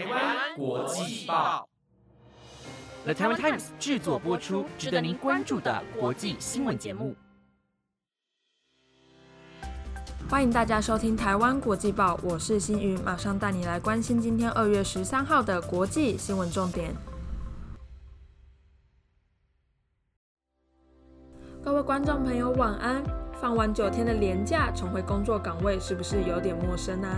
台湾国际报，The Taiwan Times 制作播出，值得您关注的国际新闻节目。欢迎大家收听台湾国际报，我是新宇，马上带你来关心今天二月十三号的国际新闻重点。各位观众朋友，晚安。放完九天的年假，重回工作岗位，是不是有点陌生呢？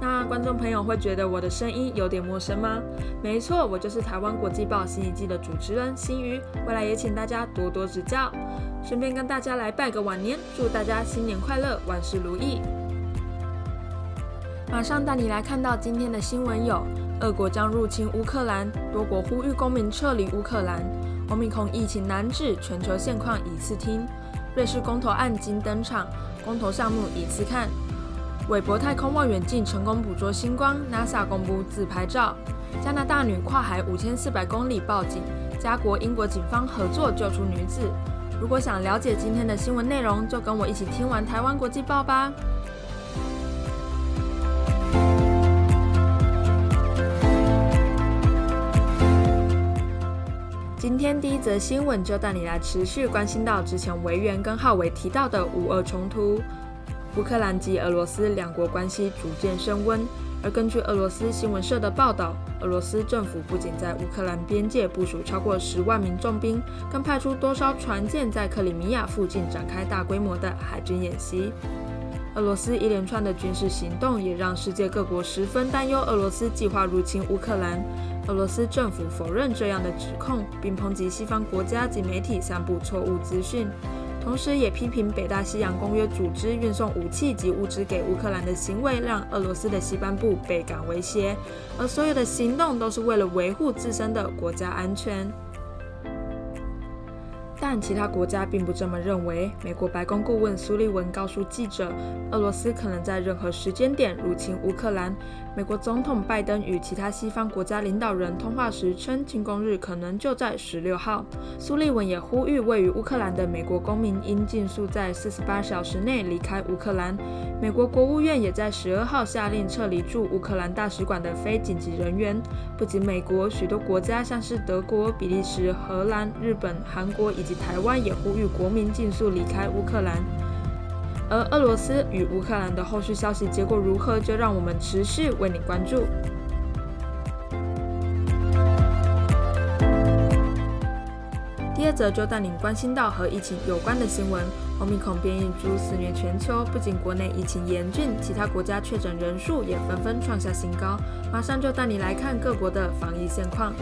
那观众朋友会觉得我的声音有点陌生吗？没错，我就是台湾国际报新一季的主持人新瑜，未来也请大家多多指教。顺便跟大家来拜个晚年，祝大家新年快乐，万事如意。马上带你来看到今天的新闻有：俄国将入侵乌克兰，多国呼吁公民撤离乌克兰；欧米孔疫情难治，全球现况一次听。瑞士公投案今登场，公投项目一次看。韦伯太空望远镜成功捕捉星光，NASA 公布自拍照。加拿大女跨海五千四百公里报警，加国英国警方合作救出女子。如果想了解今天的新闻内容，就跟我一起听完台湾国际报吧。今天第一则新闻就带你来持续关心到之前维园跟浩伟提到的乌俄冲突，乌克兰及俄罗斯两国关系逐渐升温。而根据俄罗斯新闻社的报道，俄罗斯政府不仅在乌克兰边界部署超过十万名重兵，更派出多艘船舰在克里米亚附近展开大规模的海军演习。俄罗斯一连串的军事行动也让世界各国十分担忧俄罗斯计划入侵乌克兰。俄罗斯政府否认这样的指控，并抨击西方国家及媒体散布错误资讯，同时也批评北大西洋公约组织运送武器及物资给乌克兰的行为，让俄罗斯的西半部倍感威胁，而所有的行动都是为了维护自身的国家安全。但其他国家并不这么认为。美国白宫顾问苏利文告诉记者，俄罗斯可能在任何时间点入侵乌克兰。美国总统拜登与其他西方国家领导人通话时称，进攻日可能就在十六号。苏利文也呼吁位于乌克兰的美国公民应尽速在四十八小时内离开乌克兰。美国国务院也在十二号下令撤离驻乌克兰大使馆的非紧急人员。不仅美国，许多国家像是德国、比利时、荷兰、日本、韩国以及台湾也呼吁国民尽速离开乌克兰。而俄罗斯与乌克兰的后续消息结果如何，就让我们持续为你关注。第二则就带您关心到和疫情有关的新闻：欧米孔变异株肆虐全球，不仅国内疫情严峻，其他国家确诊人数也纷纷创下新高。马上就带你来看各国的防疫现况。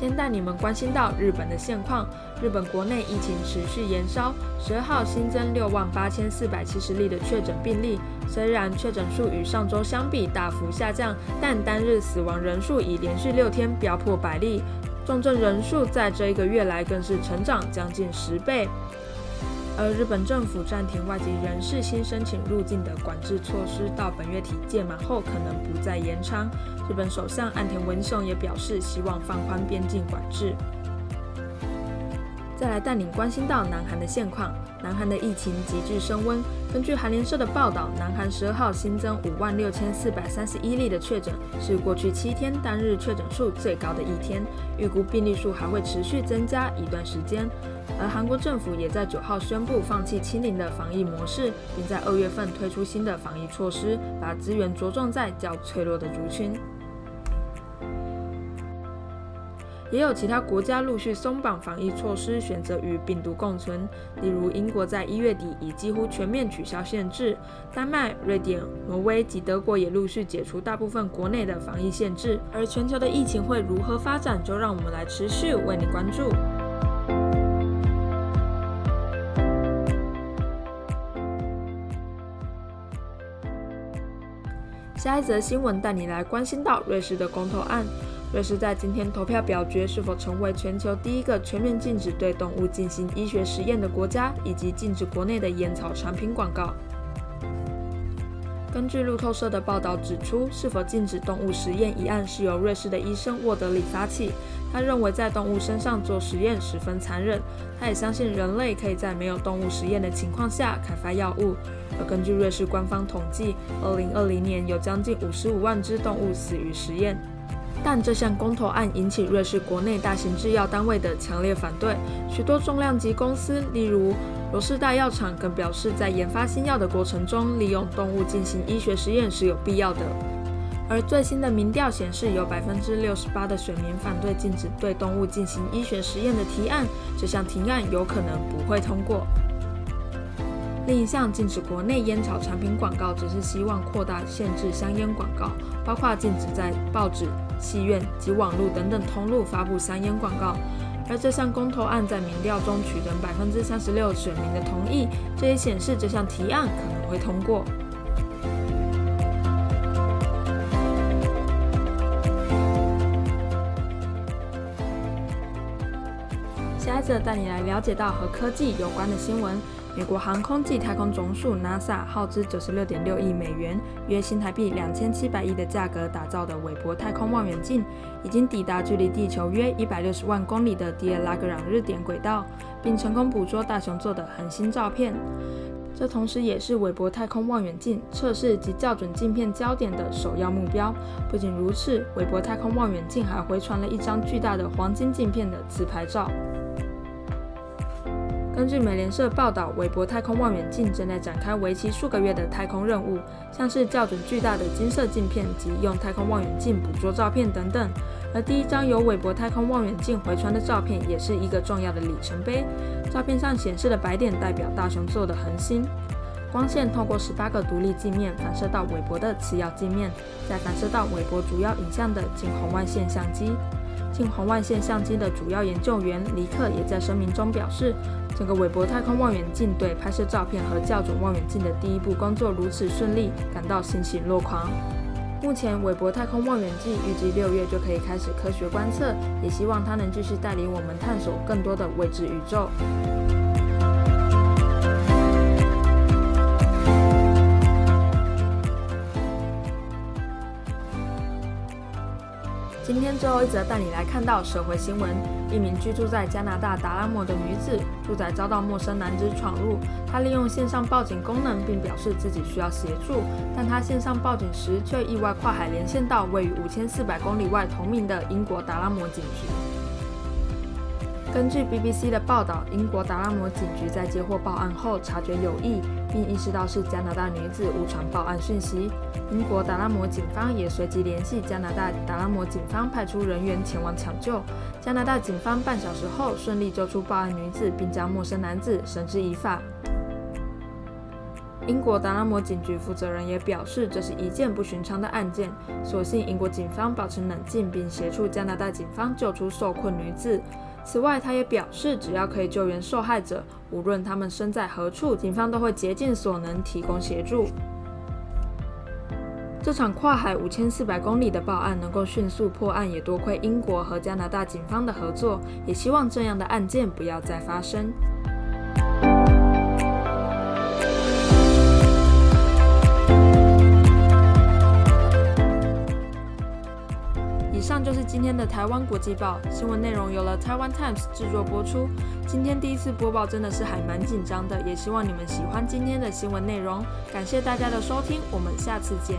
先带你们关心到日本的现况。日本国内疫情持续延烧，十二号新增六万八千四百七十例的确诊病例。虽然确诊数与上周相比大幅下降，但单日死亡人数已连续六天飙破百例，重症人数在这一个月来更是成长将近十倍。而日本政府暂停外籍人士新申请入境的管制措施，到本月底届满后可能不再延长。日本首相岸田文雄也表示，希望放宽边境管制。再来带领关心到南韩的现况，南韩的疫情急剧升温。根据韩联社的报道，南韩十二号新增五万六千四百三十一例的确诊，是过去七天单日确诊数最高的一天，预估病例数还会持续增加一段时间。而韩国政府也在九号宣布放弃清零的防疫模式，并在二月份推出新的防疫措施，把资源着重在较脆弱的族群。也有其他国家陆续松绑防疫措施，选择与病毒共存。例如，英国在一月底已几乎全面取消限制；丹麦、瑞典、挪威及德国也陆续解除大部分国内的防疫限制。而全球的疫情会如何发展，就让我们来持续为你关注。下一则新闻带你来关心到瑞士的公投案。瑞士在今天投票表决是否成为全球第一个全面禁止对动物进行医学实验的国家，以及禁止国内的烟草产品广告。根据路透社的报道指出，是否禁止动物实验一案是由瑞士的医生沃德里发起。他认为在动物身上做实验十分残忍，他也相信人类可以在没有动物实验的情况下开发药物。而根据瑞士官方统计，二零二零年有将近五十五万只动物死于实验。但这项公投案引起瑞士国内大型制药单位的强烈反对，许多重量级公司，例如罗氏大药厂，更表示在研发新药的过程中，利用动物进行医学实验是有必要的。而最新的民调显示，有百分之六十八的选民反对禁止对动物进行医学实验的提案，这项提案有可能不会通过。另一项禁止国内烟草产品广告，只是希望扩大限制香烟广告，包括禁止在报纸、戏院及网络等等通路发布香烟广告。而这项公投案在民调中取得百分之三十六选民的同意，这也显示这项提案可能会通过。下一次带你来了解到和科技有关的新闻。美国航空暨太空总署 NASA 耗资九十六点六亿美元，约新台币两千七百亿的价格打造的韦伯太空望远镜，已经抵达距离地球约一百六十万公里的迪尔拉格朗日点轨道，并成功捕捉大熊座的恒星照片。这同时也是韦伯太空望远镜测试及校准镜片焦点的首要目标。不仅如此，韦伯太空望远镜还回传了一张巨大的黄金镜片的自拍照。根据美联社报道，韦伯太空望远镜正在展开为期数个月的太空任务，像是校准巨大的金色镜片及用太空望远镜捕捉照片等等。而第一张由韦伯太空望远镜回传的照片，也是一个重要的里程碑。照片上显示的白点代表大熊座的恒星。光线透过十八个独立镜面反射到韦伯的次要镜面，再反射到韦伯主要影像的近红外线相机。近红外线相机的主要研究员尼克也在声明中表示。整个韦伯太空望远镜对拍摄照片和校准望远镜的第一步工作如此顺利，感到欣喜若狂。目前，韦伯太空望远镜预计六月就可以开始科学观测，也希望它能继续带领我们探索更多的未知宇宙。最后一则带你来看到社会新闻：一名居住在加拿大达拉莫的女子，住宅遭到陌生男子闯入。她利用线上报警功能，并表示自己需要协助，但她线上报警时却意外跨海连线到位于五千四百公里外同名的英国达拉莫警局。根据 BBC 的报道，英国达拉摩警局在接获报案后察觉有异，并意识到是加拿大女子误传报案讯息。英国达拉摩警方也随即联系加拿大达拉摩警方，派出人员前往抢救。加拿大警方半小时后顺利救出报案女子，并将陌生男子绳之以法。英国达拉摩警局负责人也表示，这是一件不寻常的案件。所幸英国警方保持冷静，并协助加拿大警方救出受困女子。此外，他也表示，只要可以救援受害者，无论他们身在何处，警方都会竭尽所能提供协助。这场跨海五千四百公里的报案能够迅速破案，也多亏英国和加拿大警方的合作。也希望这样的案件不要再发生。以上就是今天的台湾国际报新闻内容，由了台湾 Times 制作播出。今天第一次播报真的是还蛮紧张的，也希望你们喜欢今天的新闻内容。感谢大家的收听，我们下次见。